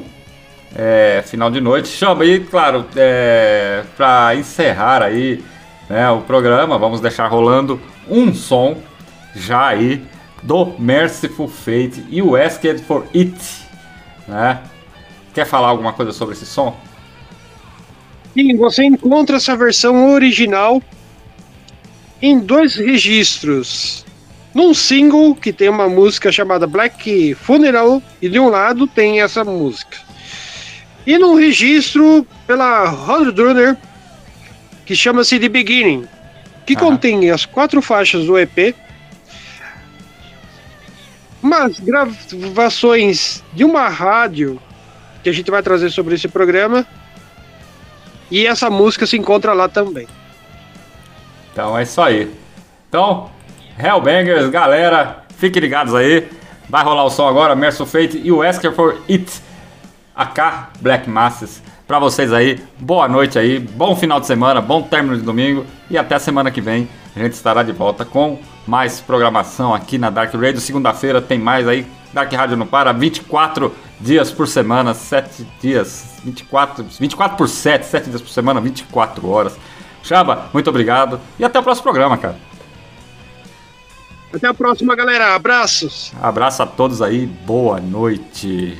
é, final de noite. Chama aí, claro, é, para encerrar aí né, o programa, vamos deixar rolando um som já aí do Merciful Fate e o Asked for It. Né? Quer falar alguma coisa sobre esse som? Sim, você encontra essa versão original em dois registros. Num single que tem uma música chamada Black Funeral e de um lado tem essa música. E num registro pela Roadrunner que chama-se The Beginning, que Aham. contém as quatro faixas do EP, umas gravações de uma rádio que a gente vai trazer sobre esse programa. E essa música se encontra lá também. Então é isso aí. Então, Hellbangers, galera, fiquem ligados aí. Vai rolar o som agora, Merciful Fate e o Asker for It, AK Black Masses. Pra vocês aí, boa noite aí, bom final de semana, bom término de domingo e até semana que vem a gente estará de volta com mais programação aqui na Dark Radio. Segunda-feira tem mais aí, Dark Rádio não para, 24 dias por semana, 7 dias, 24, 24 por 7, 7 dias por semana, 24 horas. Chaba, muito obrigado e até o próximo programa, cara. Até a próxima, galera. Abraços. Abraço a todos aí, boa noite.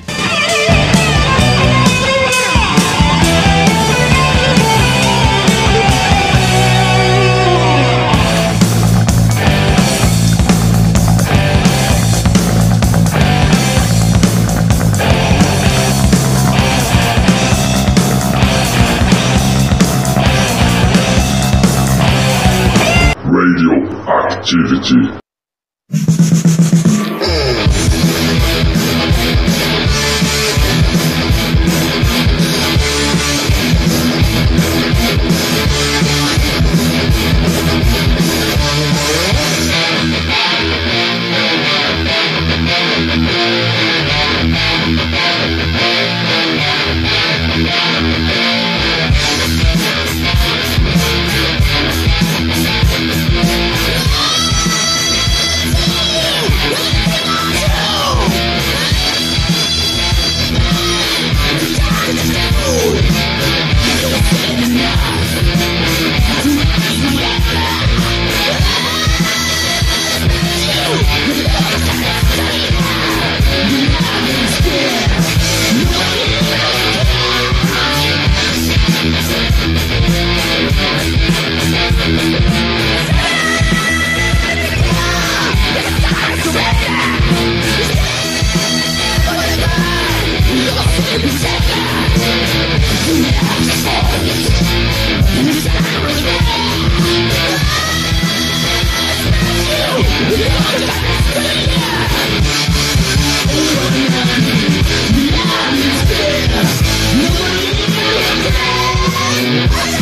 Radioactivity. Thank